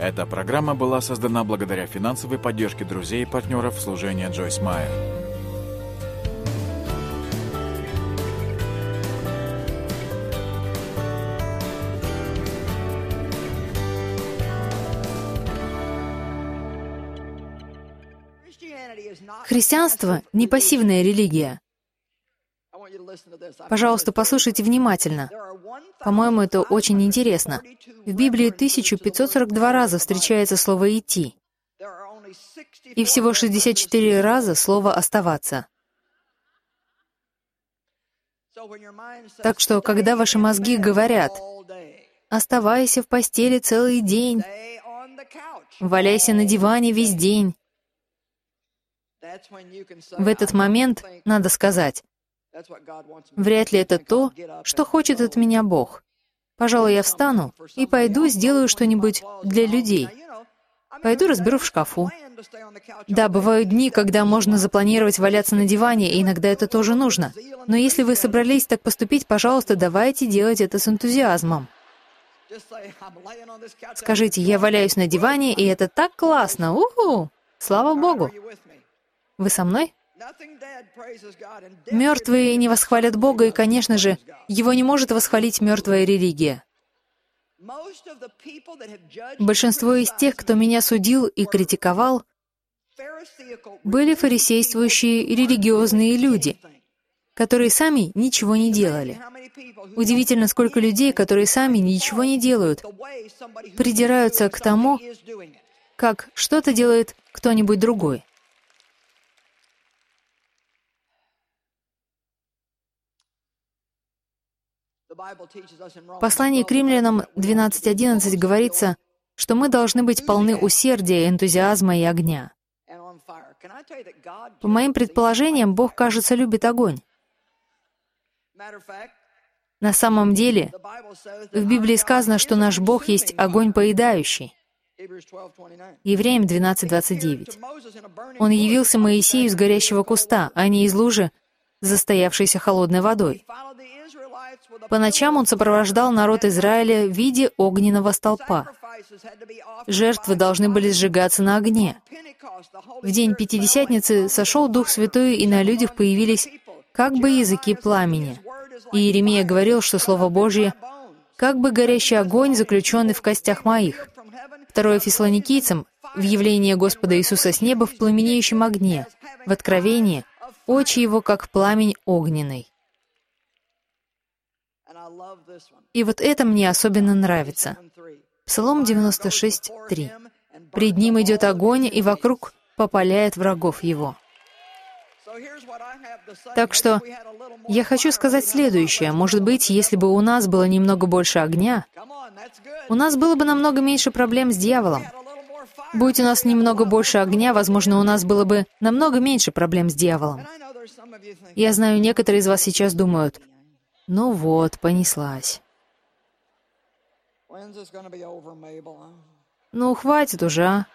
Эта программа была создана благодаря финансовой поддержке друзей и партнеров служения Джойс Майер. Христианство — не пассивная религия. Пожалуйста, послушайте внимательно. По-моему, это очень интересно. В Библии 1542 раза встречается слово «идти», и всего 64 раза слово «оставаться». Так что, когда ваши мозги говорят «оставайся в постели целый день», «валяйся на диване весь день», в этот момент надо сказать Вряд ли это то, что хочет от меня Бог. Пожалуй, я встану и пойду сделаю что-нибудь для людей. Пойду разберу в шкафу. Да, бывают дни, когда можно запланировать валяться на диване, и иногда это тоже нужно. Но если вы собрались так поступить, пожалуйста, давайте делать это с энтузиазмом. Скажите, я валяюсь на диване, и это так классно! Уху! Слава Богу! Вы со мной? Мертвые не восхвалят Бога, и, конечно же, его не может восхвалить мертвая религия. Большинство из тех, кто меня судил и критиковал, были фарисействующие религиозные люди, которые сами ничего не делали. Удивительно, сколько людей, которые сами ничего не делают, придираются к тому, как что-то делает кто-нибудь другой. В послании к римлянам 12.11 говорится, что мы должны быть полны усердия, энтузиазма и огня. По моим предположениям, Бог, кажется, любит огонь. На самом деле, в Библии сказано, что наш Бог есть огонь поедающий. Евреям 12.29. Он явился Моисею из горящего куста, а не из лужи, застоявшейся холодной водой. По ночам он сопровождал народ Израиля в виде огненного столпа. Жертвы должны были сжигаться на огне. В день Пятидесятницы сошел Дух Святой, и на людях появились как бы языки пламени. И Иеремия говорил, что Слово Божье — как бы горящий огонь, заключенный в костях моих. Второе Фессалоникийцам — в явлении Господа Иисуса с неба в пламенеющем огне, в Откровении — очи его, как пламень огненный. И вот это мне особенно нравится. Псалом 96.3. «Пред ним идет огонь, и вокруг попаляет врагов его». Так что я хочу сказать следующее. Может быть, если бы у нас было немного больше огня, у нас было бы намного меньше проблем с дьяволом. Будь у нас немного больше огня, возможно, у нас было бы намного меньше проблем с дьяволом. Я знаю, некоторые из вас сейчас думают, ну вот, понеслась. Ну, хватит уже, а.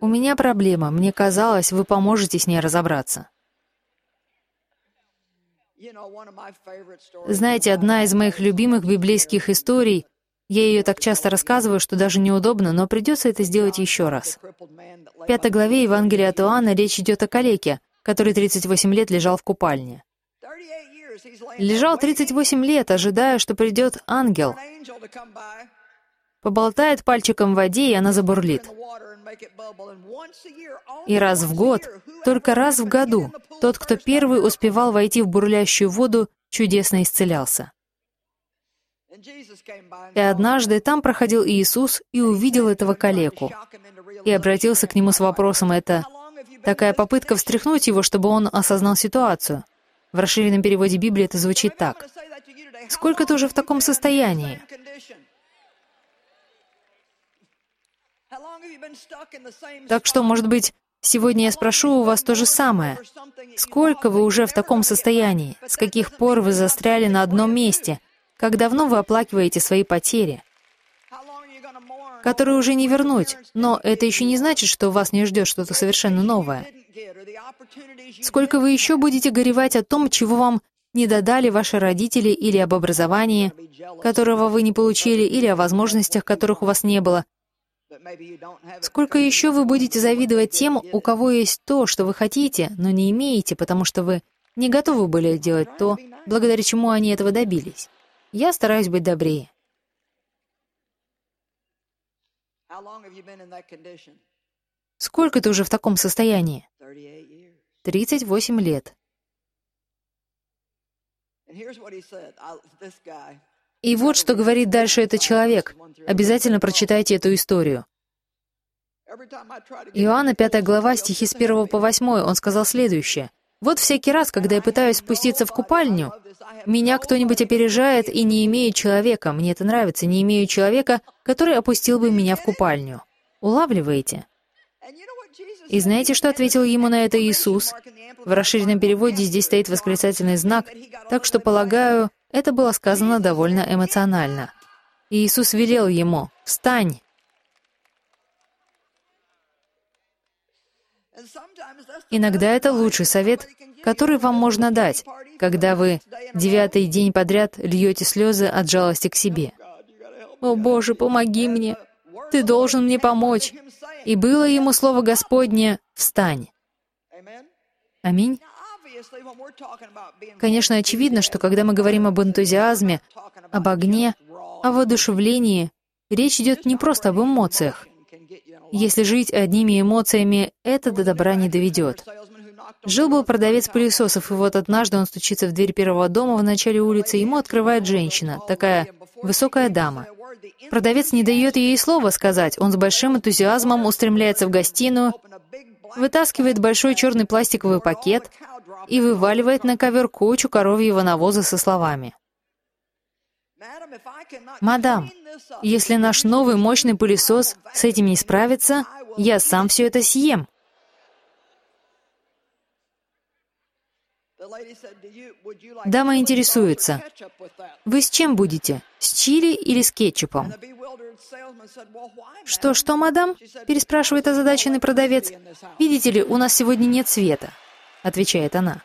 У меня проблема. Мне казалось, вы поможете с ней разобраться. Знаете, одна из моих любимых библейских историй я ее так часто рассказываю, что даже неудобно, но придется это сделать еще раз. В пятой главе Евангелия от Иоанна речь идет о калеке, который 38 лет лежал в купальне. Лежал 38 лет, ожидая, что придет ангел. Поболтает пальчиком в воде, и она забурлит. И раз в год, только раз в году, тот, кто первый успевал войти в бурлящую воду, чудесно исцелялся. И однажды там проходил Иисус и увидел этого калеку. И обратился к нему с вопросом «Это такая попытка встряхнуть его, чтобы он осознал ситуацию?» В расширенном переводе Библии это звучит так. «Сколько ты уже в таком состоянии?» Так что, может быть, сегодня я спрошу у вас то же самое. Сколько вы уже в таком состоянии? С каких пор вы застряли на одном месте? Как давно вы оплакиваете свои потери, которые уже не вернуть, но это еще не значит, что вас не ждет что-то совершенно новое. Сколько вы еще будете горевать о том, чего вам не додали ваши родители или об образовании, которого вы не получили, или о возможностях, которых у вас не было. Сколько еще вы будете завидовать тем, у кого есть то, что вы хотите, но не имеете, потому что вы не готовы были делать то, благодаря чему они этого добились. Я стараюсь быть добрее. Сколько ты уже в таком состоянии? 38 лет. И вот что говорит дальше этот человек. Обязательно прочитайте эту историю. Иоанна, 5 глава, стихи с 1 по 8, он сказал следующее. «Вот всякий раз, когда я пытаюсь спуститься в купальню, меня кто-нибудь опережает и не имею человека, мне это нравится, не имею человека, который опустил бы меня в купальню. Улавливаете? И знаете, что ответил ему на это Иисус? В расширенном переводе здесь стоит восклицательный знак, так что, полагаю, это было сказано довольно эмоционально. И Иисус велел ему «Встань!» Иногда это лучший совет, который вам можно дать, когда вы девятый день подряд льете слезы от жалости к себе. «О Боже, помоги мне! Ты должен мне помочь!» И было ему слово Господне «Встань!» Аминь. Конечно, очевидно, что когда мы говорим об энтузиазме, об огне, о воодушевлении, речь идет не просто об эмоциях. Если жить одними эмоциями, это до добра не доведет. Жил-был продавец пылесосов, и вот однажды он стучится в дверь первого дома в начале улицы, ему открывает женщина, такая высокая дама. Продавец не дает ей слова сказать, он с большим энтузиазмом устремляется в гостиную, вытаскивает большой черный пластиковый пакет и вываливает на ковер кучу коровьего навоза со словами. «Мадам, если наш новый мощный пылесос с этим не справится, я сам все это съем». Дама интересуется, вы с чем будете? С чили или с кетчупом? Что, что, мадам? Переспрашивает озадаченный продавец. Видите ли, у нас сегодня нет света, отвечает она.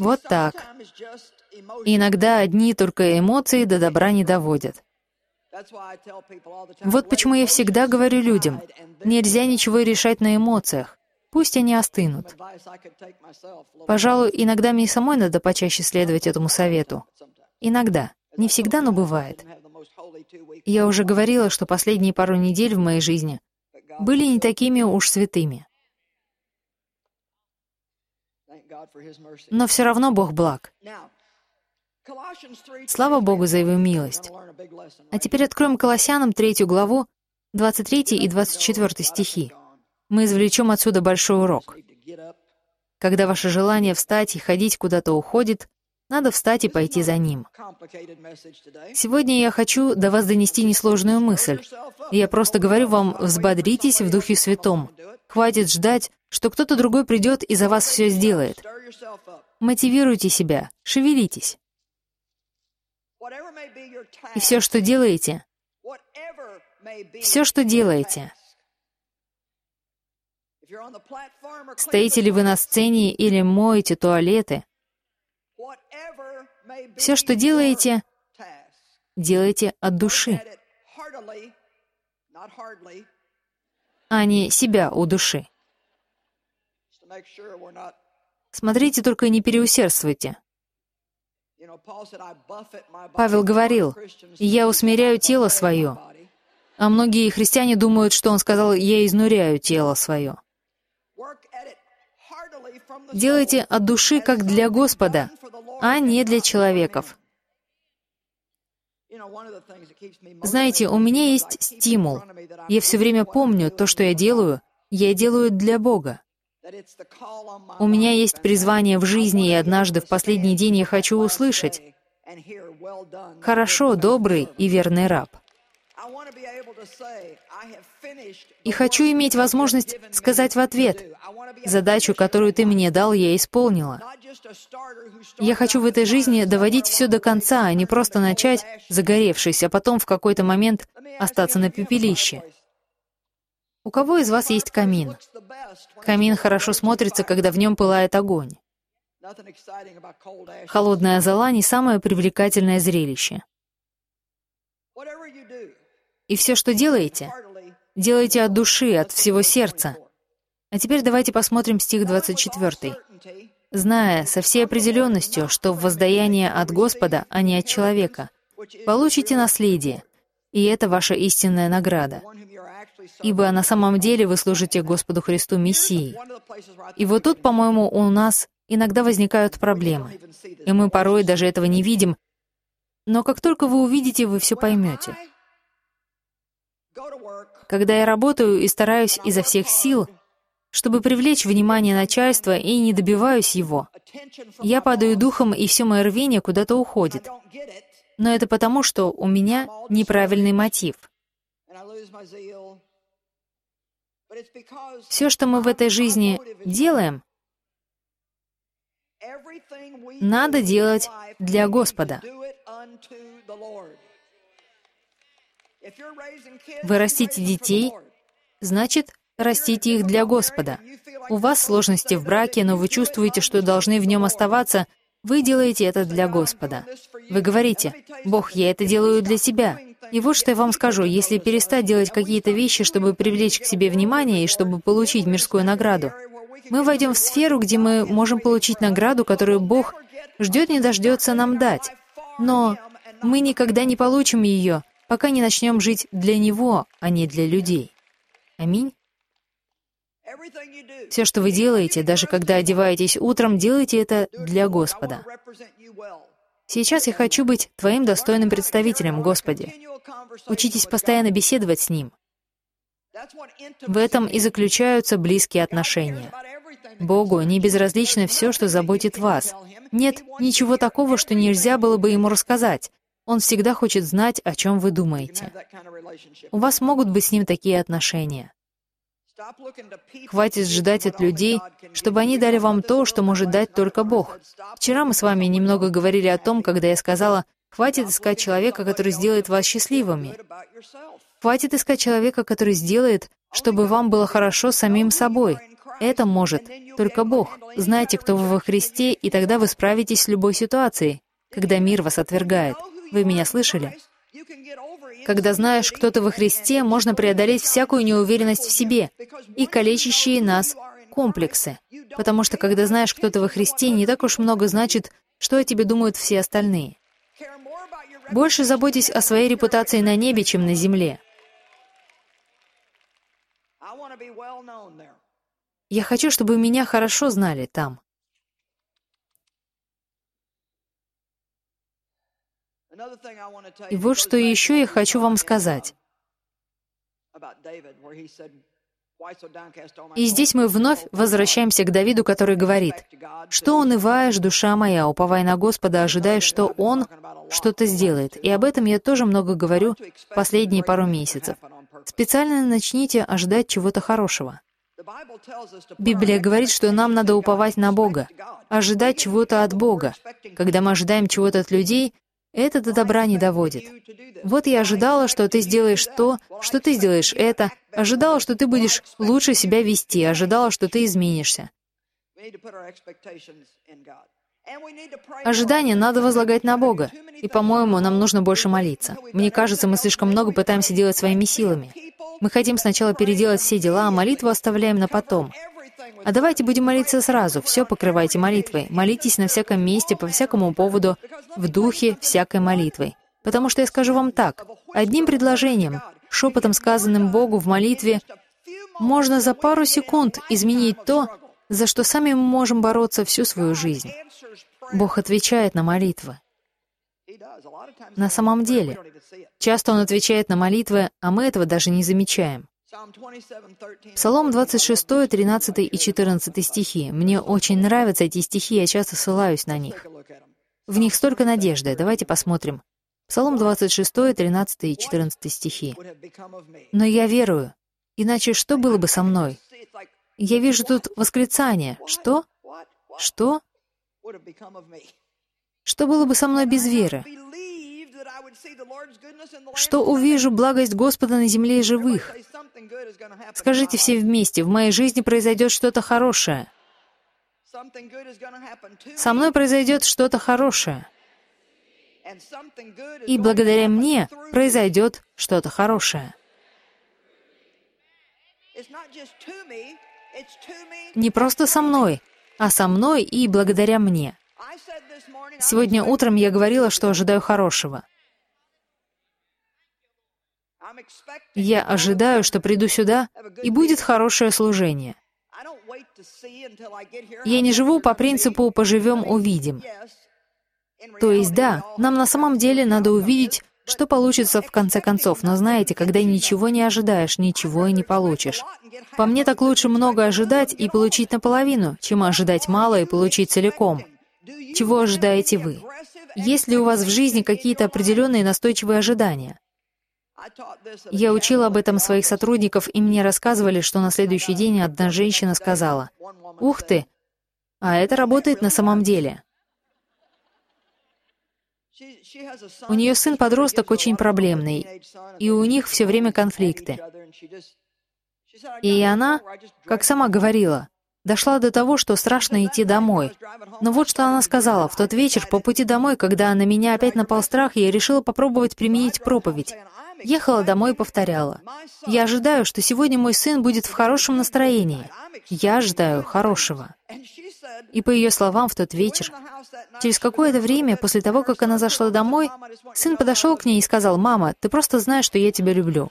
Вот так. Иногда одни только эмоции до добра не доводят. Вот почему я всегда говорю людям, нельзя ничего решать на эмоциях. Пусть они остынут. Пожалуй, иногда мне самой надо почаще следовать этому совету. Иногда. Не всегда, но бывает. Я уже говорила, что последние пару недель в моей жизни были не такими уж святыми. Но все равно Бог благ. Слава Богу за Его милость. А теперь откроем Колоссянам третью главу, 23 и 24 стихи. Мы извлечем отсюда большой урок. Когда ваше желание встать и ходить куда-то уходит, надо встать и пойти за ним. Сегодня я хочу до вас донести несложную мысль. Я просто говорю вам, взбодритесь в Духе Святом. Хватит ждать, что кто-то другой придет и за вас все сделает. Мотивируйте себя, шевелитесь. И все, что делаете, все, что делаете, стоите ли вы на сцене или моете туалеты, все, что делаете, делайте от души, а не себя у души. Смотрите, только не переусердствуйте. Павел говорил, «Я усмиряю тело свое», а многие христиане думают, что он сказал, «Я изнуряю тело свое». Делайте от души, как для Господа, а не для человеков. Знаете, у меня есть стимул. Я все время помню, то, что я делаю, я делаю для Бога. У меня есть призвание в жизни, и однажды в последний день я хочу услышать «Хорошо, добрый и верный раб». И хочу иметь возможность сказать в ответ, задачу, которую ты мне дал, я исполнила. Я хочу в этой жизни доводить все до конца, а не просто начать, загоревшись, а потом в какой-то момент остаться на пепелище. У кого из вас есть камин? Камин хорошо смотрится, когда в нем пылает огонь. Холодная зола — не самое привлекательное зрелище. И все, что делаете, делайте от души, от всего сердца. А теперь давайте посмотрим стих 24. «Зная со всей определенностью, что в воздаяние от Господа, а не от человека, получите наследие, и это ваша истинная награда. Ибо на самом деле вы служите Господу Христу Мессии. И вот тут, по-моему, у нас иногда возникают проблемы. И мы порой даже этого не видим, но как только вы увидите, вы все поймете. Когда я работаю и стараюсь изо всех сил, чтобы привлечь внимание начальства и не добиваюсь его, я падаю духом, и все мое рвение куда-то уходит. Но это потому, что у меня неправильный мотив. Все, что мы в этой жизни делаем, надо делать для Господа. Вы растите детей, значит, растите их для Господа. У вас сложности в браке, но вы чувствуете, что должны в нем оставаться, вы делаете это для Господа. Вы говорите, «Бог, я это делаю для Тебя». И вот что я вам скажу, если перестать делать какие-то вещи, чтобы привлечь к себе внимание и чтобы получить мирскую награду, мы войдем в сферу, где мы можем получить награду, которую Бог ждет не дождется нам дать. Но мы никогда не получим ее, пока не начнем жить для Него, а не для людей. Аминь. Все, что вы делаете, даже когда одеваетесь утром, делайте это для Господа. Сейчас я хочу быть Твоим достойным представителем, Господи. Учитесь постоянно беседовать с Ним. В этом и заключаются близкие отношения. Богу не безразлично все, что заботит вас. Нет ничего такого, что нельзя было бы Ему рассказать. Он всегда хочет знать, о чем вы думаете. У вас могут быть с Ним такие отношения. Хватит ждать от людей, чтобы они дали вам то, что может дать только Бог. Вчера мы с вами немного говорили о том, когда я сказала, хватит искать человека, который сделает вас счастливыми. Хватит искать человека, который сделает, чтобы вам было хорошо самим собой. Это может только Бог. Знайте, кто вы во Христе, и тогда вы справитесь с любой ситуацией, когда мир вас отвергает. Вы меня слышали? Когда знаешь, кто ты во Христе, можно преодолеть всякую неуверенность в себе и калечащие нас комплексы. Потому что когда знаешь, кто ты во Христе, не так уж много значит, что о тебе думают все остальные. Больше заботьтесь о своей репутации на небе, чем на земле. Я хочу, чтобы меня хорошо знали там. И вот что еще я хочу вам сказать. И здесь мы вновь возвращаемся к Давиду, который говорит, «Что унываешь, душа моя, уповай на Господа, ожидая, что Он что-то сделает». И об этом я тоже много говорю последние пару месяцев. Специально начните ожидать чего-то хорошего. Библия говорит, что нам надо уповать на Бога, ожидать чего-то от Бога. Когда мы ожидаем чего-то от людей, это до добра не доводит. Вот я ожидала, что ты сделаешь то, что ты сделаешь это, ожидала, что ты будешь лучше себя вести, ожидала, что ты изменишься. Ожидания надо возлагать на Бога. И, по-моему, нам нужно больше молиться. Мне кажется, мы слишком много пытаемся делать своими силами. Мы хотим сначала переделать все дела, а молитву оставляем на потом. А давайте будем молиться сразу. Все покрывайте молитвой. Молитесь на всяком месте, по всякому поводу, в духе всякой молитвой. Потому что я скажу вам так. Одним предложением, шепотом сказанным Богу в молитве, можно за пару секунд изменить то, за что сами мы можем бороться всю свою жизнь. Бог отвечает на молитвы. На самом деле, часто Он отвечает на молитвы, а мы этого даже не замечаем. Псалом 26, 13 и 14 стихи. Мне очень нравятся эти стихи, я часто ссылаюсь на них. В них столько надежды. Давайте посмотрим. Псалом 26, 13 и 14 стихи. «Но я верую, Иначе что было бы со мной? Я вижу тут восклицание. Что? Что? Что было бы со мной без веры? Что увижу благость Господа на земле живых? Скажите все вместе, в моей жизни произойдет что-то хорошее. Со мной произойдет что-то хорошее. И благодаря мне произойдет что-то хорошее. Не просто со мной, а со мной и благодаря мне. Сегодня утром я говорила, что ожидаю хорошего. Я ожидаю, что приду сюда, и будет хорошее служение. Я не живу по принципу «поживем, увидим». То есть, да, нам на самом деле надо увидеть, что получится в конце концов, но знаете, когда ничего не ожидаешь, ничего и не получишь. По мне так лучше много ожидать и получить наполовину, чем ожидать мало и получить целиком. Чего ожидаете вы? Есть ли у вас в жизни какие-то определенные настойчивые ожидания? Я учила об этом своих сотрудников, и мне рассказывали, что на следующий день одна женщина сказала, «Ух ты! А это работает на самом деле». У нее сын-подросток очень проблемный, и у них все время конфликты. И она, как сама говорила, дошла до того, что страшно идти домой. Но вот что она сказала. В тот вечер, по пути домой, когда на меня опять напал страх, я решила попробовать применить проповедь. Ехала домой и повторяла. «Я ожидаю, что сегодня мой сын будет в хорошем настроении. Я ожидаю хорошего». И по ее словам, в тот вечер, через какое-то время после того, как она зашла домой, сын подошел к ней и сказал, «Мама, ты просто знаешь, что я тебя люблю».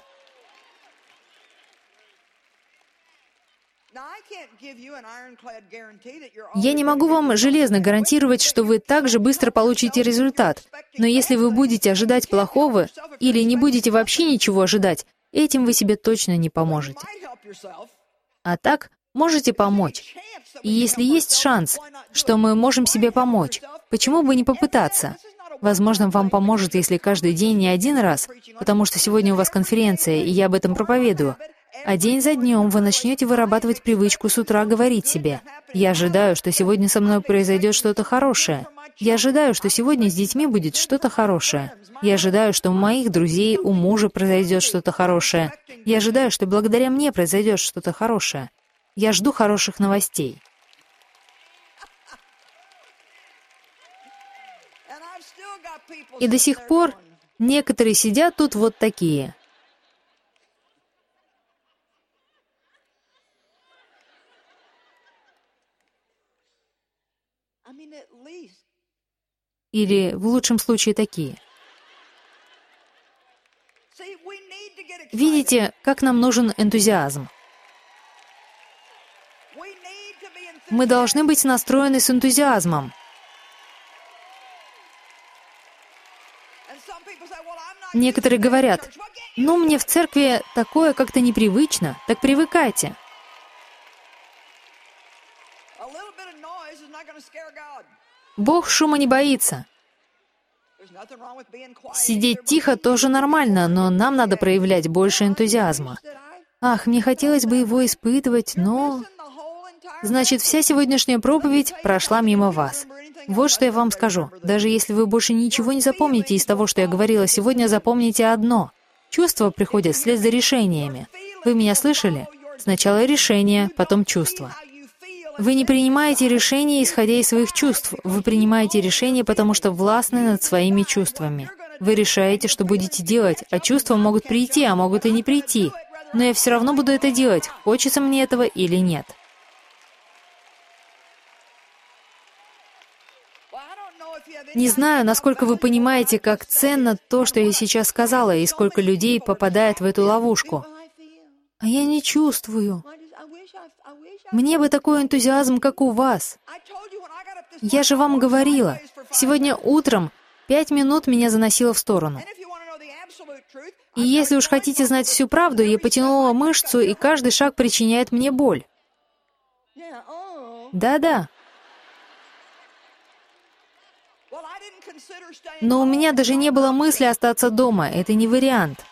Я не могу вам железно гарантировать, что вы так же быстро получите результат, но если вы будете ожидать плохого или не будете вообще ничего ожидать, этим вы себе точно не поможете. А так, можете помочь. И если есть шанс, что мы можем себе помочь, почему бы не попытаться? Возможно, вам поможет, если каждый день не один раз, потому что сегодня у вас конференция, и я об этом проповедую, а день за днем вы начнете вырабатывать привычку с утра говорить себе, «Я ожидаю, что сегодня со мной произойдет что-то хорошее. Я ожидаю, что сегодня с детьми будет что-то хорошее. Я ожидаю, что у моих друзей, у мужа произойдет что-то хорошее. Я ожидаю, что благодаря мне произойдет что-то хорошее. Я жду хороших новостей». И до сих пор некоторые сидят тут вот такие – Или в лучшем случае такие. Видите, как нам нужен энтузиазм? Мы должны быть настроены с энтузиазмом. Некоторые говорят, ну, мне в церкви такое как-то непривычно, так привыкайте. Бог шума не боится. Сидеть тихо тоже нормально, но нам надо проявлять больше энтузиазма. Ах, мне хотелось бы его испытывать, но... Значит, вся сегодняшняя проповедь прошла мимо вас. Вот что я вам скажу. Даже если вы больше ничего не запомните из того, что я говорила сегодня, запомните одно. Чувства приходят вслед за решениями. Вы меня слышали? Сначала решение, потом чувства. Вы не принимаете решения, исходя из своих чувств. Вы принимаете решения, потому что властны над своими чувствами. Вы решаете, что будете делать, а чувства могут прийти, а могут и не прийти. Но я все равно буду это делать, хочется мне этого или нет. Не знаю, насколько вы понимаете, как ценно то, что я сейчас сказала, и сколько людей попадает в эту ловушку. А я не чувствую. Мне бы такой энтузиазм, как у вас. Я же вам говорила, сегодня утром пять минут меня заносило в сторону. И если уж хотите знать всю правду, я потянула мышцу, и каждый шаг причиняет мне боль. Да-да. Но у меня даже не было мысли остаться дома, это не вариант.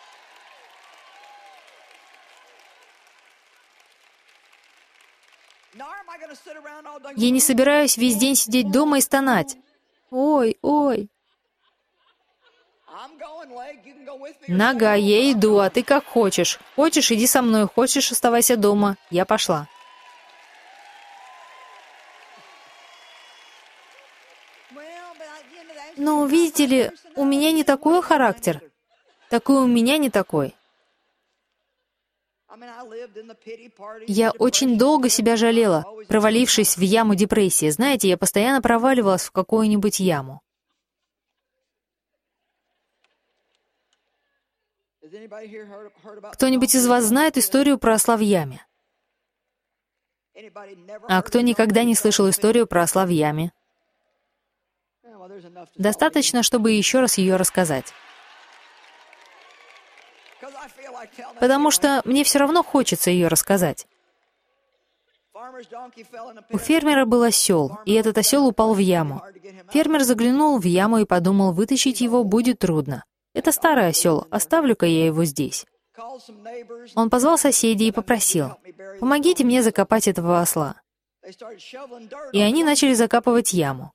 Я не собираюсь весь день сидеть дома и стонать. Ой, ой. Нога, я иду, а ты как хочешь. Хочешь, иди со мной, хочешь, оставайся дома. Я пошла. Но, видите ли, у меня не такой характер. Такой у меня не такой. Я очень долго себя жалела, провалившись в яму депрессии. Знаете, я постоянно проваливалась в какую-нибудь яму. Кто-нибудь из вас знает историю про осла в яме? А кто никогда не слышал историю про осла в яме? Достаточно, чтобы еще раз ее рассказать. Потому что мне все равно хочется ее рассказать. У фермера был осел, и этот осел упал в яму. Фермер заглянул в яму и подумал, вытащить его будет трудно. Это старый осел, оставлю-ка я его здесь. Он позвал соседей и попросил, помогите мне закопать этого осла. И они начали закапывать яму.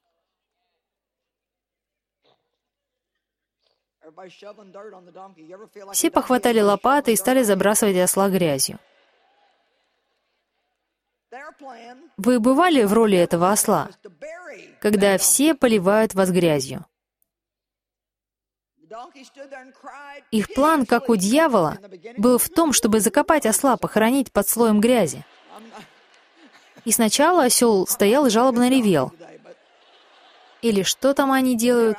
Все похватали лопаты и стали забрасывать осла грязью. Вы бывали в роли этого осла, когда все поливают вас грязью? Их план, как у дьявола, был в том, чтобы закопать осла, похоронить под слоем грязи. И сначала осел стоял и жалобно ревел. Или что там они делают?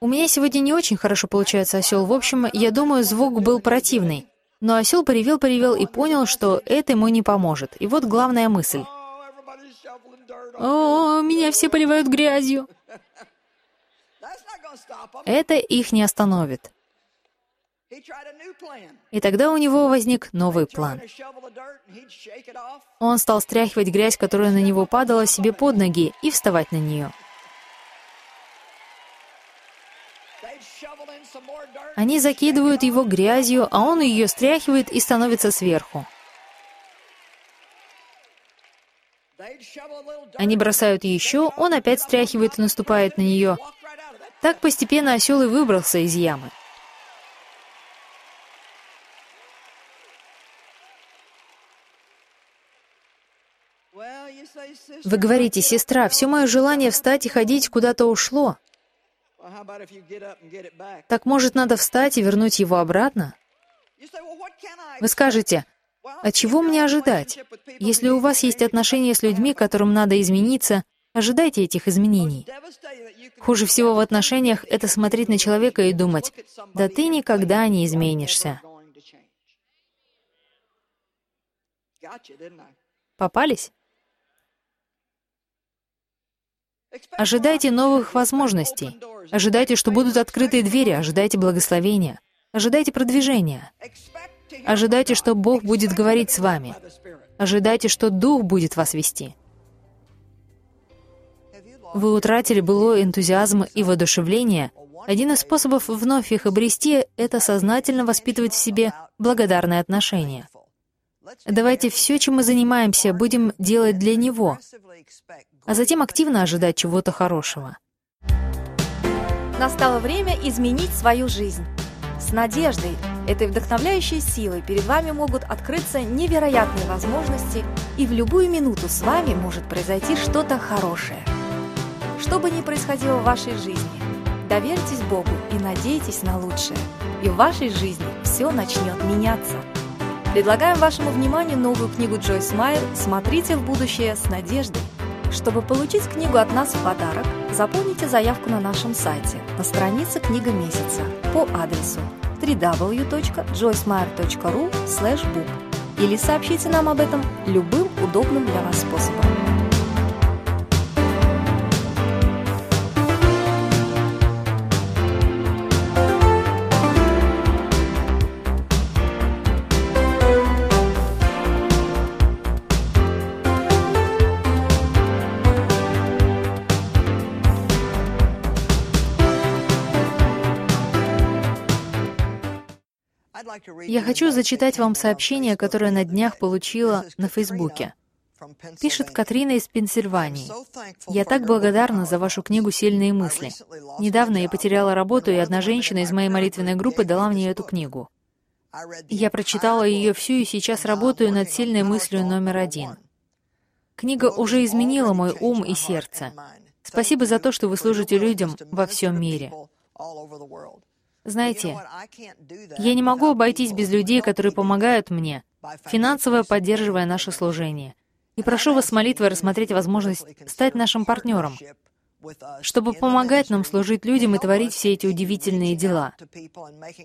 У меня сегодня не очень хорошо получается осел. В общем, я думаю, звук был противный. Но осел поревел-поревел и понял, что это ему не поможет. И вот главная мысль. «О, меня все поливают грязью!» Это их не остановит. И тогда у него возник новый план. Он стал стряхивать грязь, которая на него падала, себе под ноги, и вставать на нее. Они закидывают его грязью, а он ее стряхивает и становится сверху. Они бросают еще, он опять стряхивает и наступает на нее. Так постепенно осел и выбрался из ямы. Вы говорите, сестра, все мое желание встать и ходить куда-то ушло. Так может, надо встать и вернуть его обратно? Вы скажете, а чего мне ожидать? Если у вас есть отношения с людьми, которым надо измениться, ожидайте этих изменений. Хуже всего в отношениях — это смотреть на человека и думать, да ты никогда не изменишься. Попались? Ожидайте новых возможностей. Ожидайте, что будут открытые двери. Ожидайте благословения. Ожидайте продвижения. Ожидайте, что Бог будет говорить с вами. Ожидайте, что Дух будет вас вести. Вы утратили былой энтузиазм и воодушевление. Один из способов вновь их обрести — это сознательно воспитывать в себе благодарное отношение. Давайте все, чем мы занимаемся, будем делать для Него, а затем активно ожидать чего-то хорошего. Настало время изменить свою жизнь. С надеждой, этой вдохновляющей силой перед вами могут открыться невероятные возможности, и в любую минуту с вами может произойти что-то хорошее. Что бы ни происходило в вашей жизни, доверьтесь Богу и надейтесь на лучшее, и в вашей жизни все начнет меняться. Предлагаем вашему вниманию новую книгу Джойс Майер «Смотрите в будущее с надеждой». Чтобы получить книгу от нас в подарок, заполните заявку на нашем сайте на странице «Книга месяца» по адресу www.joycemeyer.ru или сообщите нам об этом любым удобным для вас способом. Я хочу зачитать вам сообщение, которое на днях получила на Фейсбуке. Пишет Катрина из Пенсильвании. «Я так благодарна за вашу книгу «Сильные мысли». Недавно я потеряла работу, и одна женщина из моей молитвенной группы дала мне эту книгу. Я прочитала ее всю и сейчас работаю над сильной мыслью номер один. Книга уже изменила мой ум и сердце. Спасибо за то, что вы служите людям во всем мире. Знаете, я не могу обойтись без людей, которые помогают мне, финансово поддерживая наше служение. И прошу вас с молитвой рассмотреть возможность стать нашим партнером, чтобы помогать нам служить людям и творить все эти удивительные дела.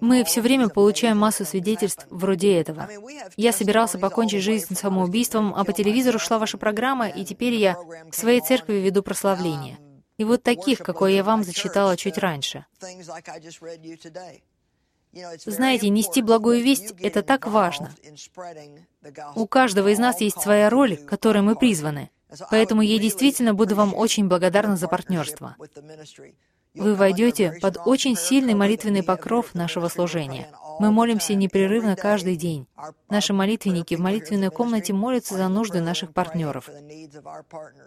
Мы все время получаем массу свидетельств вроде этого. Я собирался покончить жизнь самоубийством, а по телевизору шла ваша программа, и теперь я в своей церкви веду прославление. И вот таких, какое я вам зачитала чуть раньше. Знаете, нести благую весть — это так важно. У каждого из нас есть своя роль, которой мы призваны. Поэтому я действительно буду вам очень благодарна за партнерство. Вы войдете под очень сильный молитвенный покров нашего служения. Мы молимся непрерывно каждый день. Наши молитвенники в молитвенной комнате молятся за нужды наших партнеров.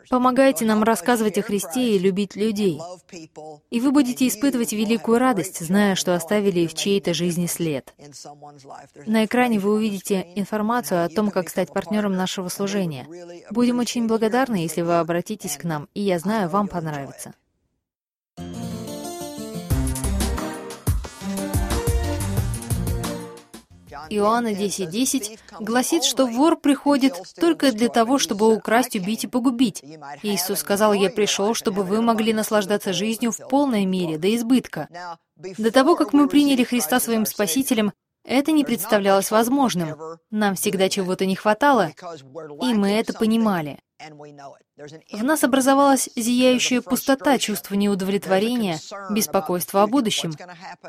Помогайте нам рассказывать о Христе и любить людей. И вы будете испытывать великую радость, зная, что оставили в чьей-то жизни след. На экране вы увидите информацию о том, как стать партнером нашего служения. Будем очень благодарны, если вы обратитесь к нам, и я знаю, вам понравится. Иоанна 10.10 10 гласит, что вор приходит только для того, чтобы украсть, убить и погубить. Иисус сказал, «Я пришел, чтобы вы могли наслаждаться жизнью в полной мере, до избытка». До того, как мы приняли Христа своим Спасителем, это не представлялось возможным. Нам всегда чего-то не хватало, и мы это понимали. В нас образовалась зияющая пустота, чувство неудовлетворения, беспокойство о будущем.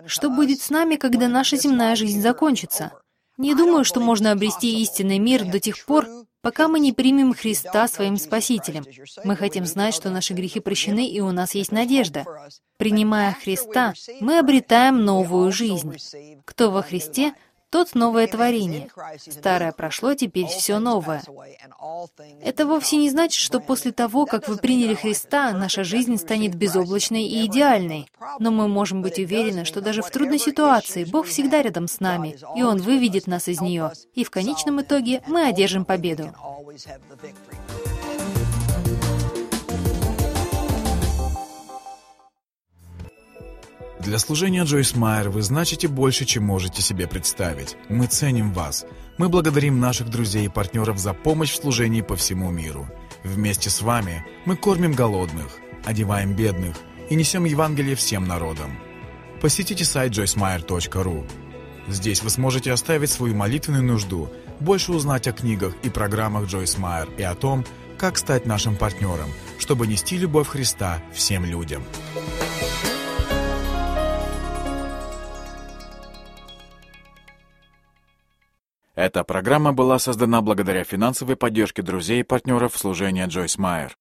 Что будет с нами, когда наша земная жизнь закончится? Не думаю, что можно обрести истинный мир до тех пор, пока мы не примем Христа своим Спасителем. Мы хотим знать, что наши грехи прощены, и у нас есть надежда. Принимая Христа, мы обретаем новую жизнь. Кто во Христе, тот новое творение. Старое прошло, теперь все новое. Это вовсе не значит, что после того, как вы приняли Христа, наша жизнь станет безоблачной и идеальной. Но мы можем быть уверены, что даже в трудной ситуации Бог всегда рядом с нами, и Он выведет нас из нее. И в конечном итоге мы одержим победу. Для служения Джойс Майер вы значите больше, чем можете себе представить. Мы ценим вас. Мы благодарим наших друзей и партнеров за помощь в служении по всему миру. Вместе с вами мы кормим голодных, одеваем бедных и несем Евангелие всем народам. Посетите сайт joycemeyer.ru. Здесь вы сможете оставить свою молитвенную нужду, больше узнать о книгах и программах Джойс Майер и о том, как стать нашим партнером, чтобы нести любовь Христа всем людям. Эта программа была создана благодаря финансовой поддержке друзей и партнеров служения Джойс Майер.